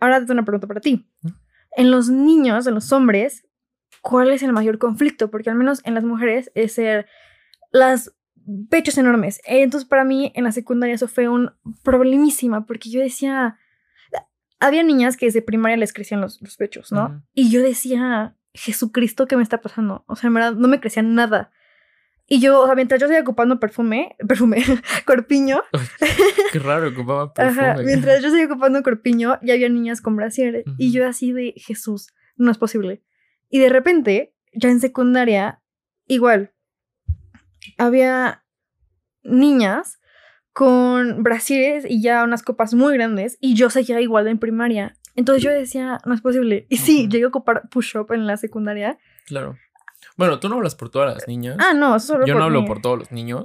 Ahora tengo una pregunta para ti. En los niños, en los hombres, ¿cuál es el mayor conflicto? Porque al menos en las mujeres es ser las pechos enormes. Entonces para mí en la secundaria eso fue un problemísima porque yo decía, había niñas que desde primaria les crecían los, los pechos, ¿no? Y yo decía, Jesucristo, ¿qué me está pasando? O sea, en verdad no me crecía nada. Y yo, o sea, mientras yo seguía ocupando perfume, perfume, corpiño, Qué raro, ocupaba Ajá, perfume. mientras yo seguía ocupando corpiño, ya había niñas con brasieres. Y yo así de Jesús, no es posible. Y de repente, ya en secundaria, igual, había niñas con brasieres y ya unas copas muy grandes. Y yo seguía igual en primaria. Entonces yo decía, no es posible. Y sí, Ujú. llegué a ocupar push-up en la secundaria. Claro. Bueno, tú no hablas por todas las niñas. Ah, no, solo Yo no hablo mí. por todos los niños.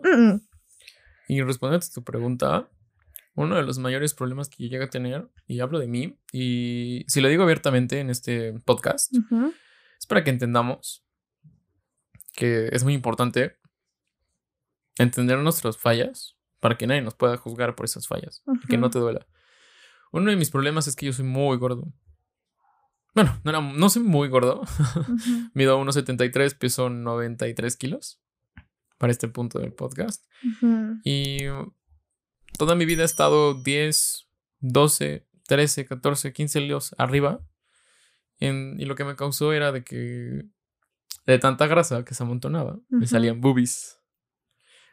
Y respondiendo a tu pregunta, uno de los mayores problemas que yo llego a tener, y hablo de mí, y si lo digo abiertamente en este podcast, es para que entendamos que es muy importante entender nuestras fallas para que nadie nos pueda juzgar por esas fallas, que no te duela. Uno de mis problemas es que yo soy muy gordo. Bueno, no, era- no soy muy gordo. Ujú. Mido 1,73, peso 93 kilos para este punto del podcast. Y toda mi vida he estado 10, 12, 13, 14, 15 kilos arriba. En- y lo que me causó era de que de tanta grasa que se amontonaba, me salían boobies.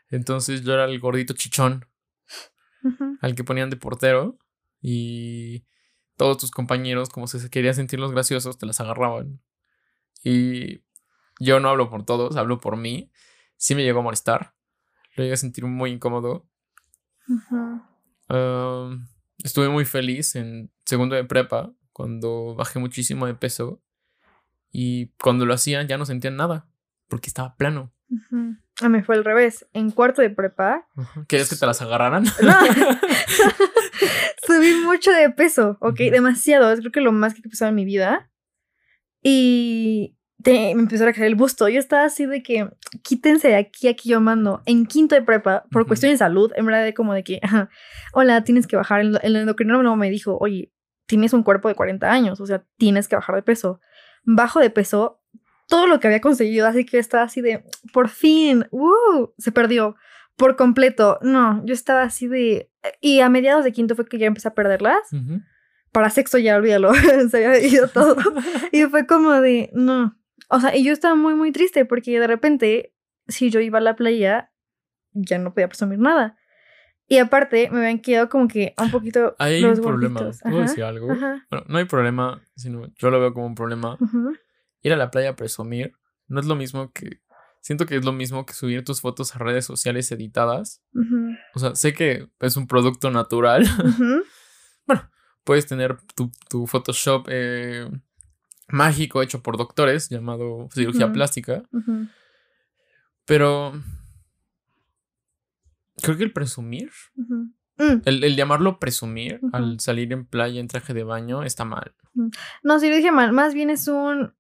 Entonces yo era el gordito chichón al que ponían de portero y todos tus compañeros, como si se querían sentir los graciosos, te las agarraban. Y yo no hablo por todos, hablo por mí. Sí me llegó a molestar. Lo llegué a sentir muy incómodo. Estuve muy feliz en segundo de prepa, cuando bajé muchísimo de peso. Y cuando lo hacía ya no sentía nada, porque estaba plano. A mí fue al revés. En cuarto de prepa, ¿Querías que te las agarraran? No. subí mucho de peso, ¿ok? Demasiado. Es creo que lo más que he pesado en mi vida. Y te- me empezó a crecer el busto. Yo estaba así de que quítense de aquí, aquí yo mando. En quinto de prepa, por Ujú. cuestión de salud, en verdad, de como de que, hola, tienes que bajar. El, el endocrinólogo me dijo, oye, tienes un cuerpo de 40 años, o sea, tienes que bajar de peso. Bajo de peso, todo lo que había conseguido, así que estaba así de, por fin, ¡uh! se perdió por completo. No, yo estaba así de... Y a mediados de quinto fue que ya empecé a perderlas. Ujú. Para sexto ya olvídalo, se había ido todo. Y fue como de, no. O sea, y yo estaba muy, muy triste porque de repente, si yo iba a la playa, ya no podía presumir nada. Y aparte, me habían quedado como que un poquito hay los un problema. ¿Puedo decir algo? Bueno, no hay problema, sino yo lo veo como un problema. ujú. Ir a la playa a presumir no es lo mismo que. Siento que es lo mismo que subir tus fotos a redes sociales editadas. O sea, sé que es un producto natural. ujú, Puedes tener tu, tu Photoshop eh, mágico hecho por doctores llamado cirugía plástica. Pero. Creo que el presumir. Mm, el, el llamarlo presumir al salir en playa en traje de baño está mal. No, sí lo dije mal. Más bien es un.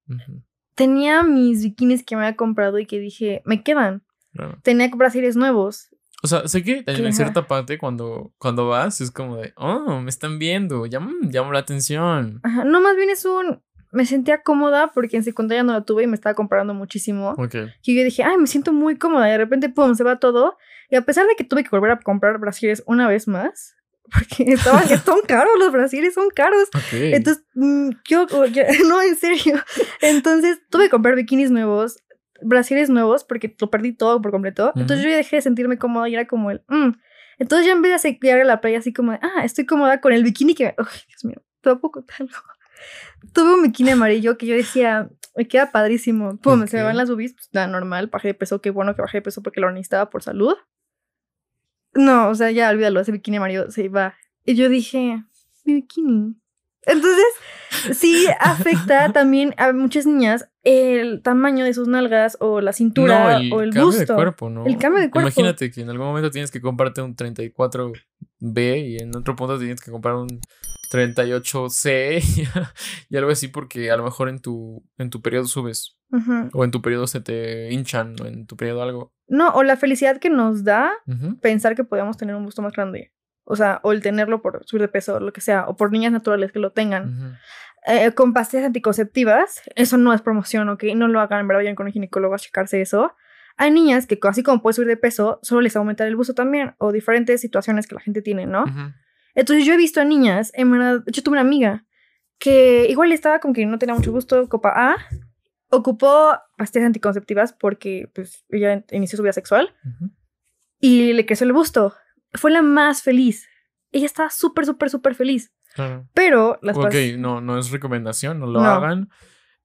Tenía mis bikinis que me había comprado y que dije, me quedan. claro. Tenía que brasiles nuevos. O sea, sé que en ajá. cierta parte cuando, cuando vas es como de, oh, me están viendo, llamo, llamo la atención. Ajá, No, más bien es un. Me sentía cómoda porque en secundaria no la tuve y me estaba comparando muchísimo. Ok. Y yo dije, ay, me siento muy cómoda. Y de repente, pum, se va todo. Y a pesar de que tuve que volver a comprar brasiles una vez más, porque estaban, son caros, los brasiles son caros. Ok. Entonces, mm, yo, o- yo- no, en serio. Entonces, tuve que comprar bikinis nuevos, brasiles nuevos, porque lo perdí todo por completo. Entonces, yo ya dejé de sentirme cómoda y era como el, mm. Entonces, ya en vez de hacer- llegar a la playa así como de, ah, estoy cómoda con el bikini que, ay, Dios mío, contar algo. Tuve un bikini amarillo que yo decía, me queda padrísimo. Pum, se me van las boobies, pues nada, normal, bajé de peso, qué bueno que bajé de peso porque lo necesitaba por salud. No, o sea, ya olvídalo, ese bikini amarillo se iba. Y yo dije, mi bikini. Entonces, sí afecta también a muchas niñas el tamaño de sus nalgas o la cintura o el cambio de cuerpo, ¿no? El cambio de cuerpo. Imagínate que en algún momento tienes que comprarte un 34B y en otro punto tienes que comprar un 38C y algo así porque a lo mejor en tu, en tu periodo subes. O en tu periodo se te hinchan o en tu periodo algo. No, o la felicidad que nos da pensar que podemos tener un gusto más grande. O sea, o el tenerlo por subir de peso, o lo que sea, o por niñas naturales que lo tengan. Eh, con pastillas anticonceptivas, eso no es promoción, ¿ok? No lo hagan, en verdad, vayan con un ginecólogo a checarse eso. Hay niñas que, así como puede subir de peso, solo les aumenta el busto también, o diferentes situaciones que la gente tiene, ¿no? Entonces yo he visto a niñas, en verdad, yo tuve una amiga que igual estaba como que no tenía mucho gusto, copa A, ocupó pastillas anticonceptivas porque pues ella inició su vida sexual y le creció el busto. Fue la más feliz. Ella estaba súper, súper, súper feliz. Pero las Ok, no, no es recomendación, no lo hagan.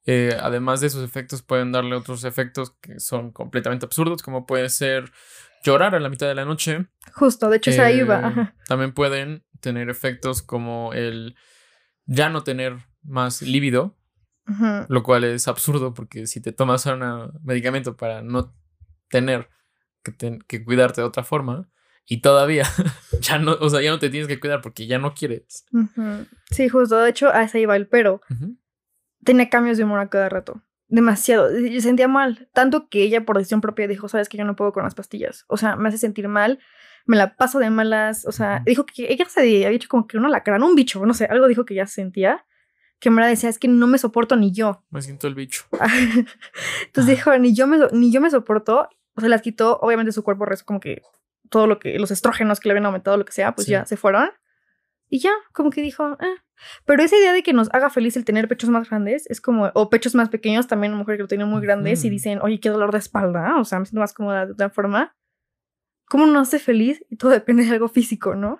Eh, además de esos efectos, pueden darle otros efectos que son completamente absurdos, como puede ser llorar a la mitad de la noche. Justo, de hecho, esa iba. Eh, también pueden tener efectos como el ya no tener más líbido, lo cual es absurdo porque si te tomas un medicamento para no tener que, que, cuidarte de otra forma y todavía ya no, o sea, ya no te tienes que cuidar porque ya no quieres. Sí, justo, de hecho, a esa iba el pero. Tenía cambios de humor a cada rato. Demasiado. Yo sentía mal. Tanto que ella, por decisión propia, dijo: Sabes que yo no puedo con las pastillas. O sea, me hace sentir mal. Me la paso de malas. O sea, dijo que ella se había hecho como que una lacrana, un bicho. No sé, algo dijo que ya sentía que me decía, es que no me soporto ni yo. Me siento el bicho. Entonces dijo, ni yo me, ni yo me soporto. O sea, las quitó, obviamente su cuerpo como que todo lo que, los estrógenos que le habían aumentado, lo que sea, pues ya se fueron. Y ya, como que dijo, eh. Pero esa idea de que nos haga feliz el tener pechos más grandes es como, o pechos más pequeños, también una mujer que lo tiene muy grandes y dicen, oye, qué dolor de espalda, o sea, me siento más cómoda de otra forma. ¿Cómo no hace feliz? Y todo depende de algo físico, ¿no?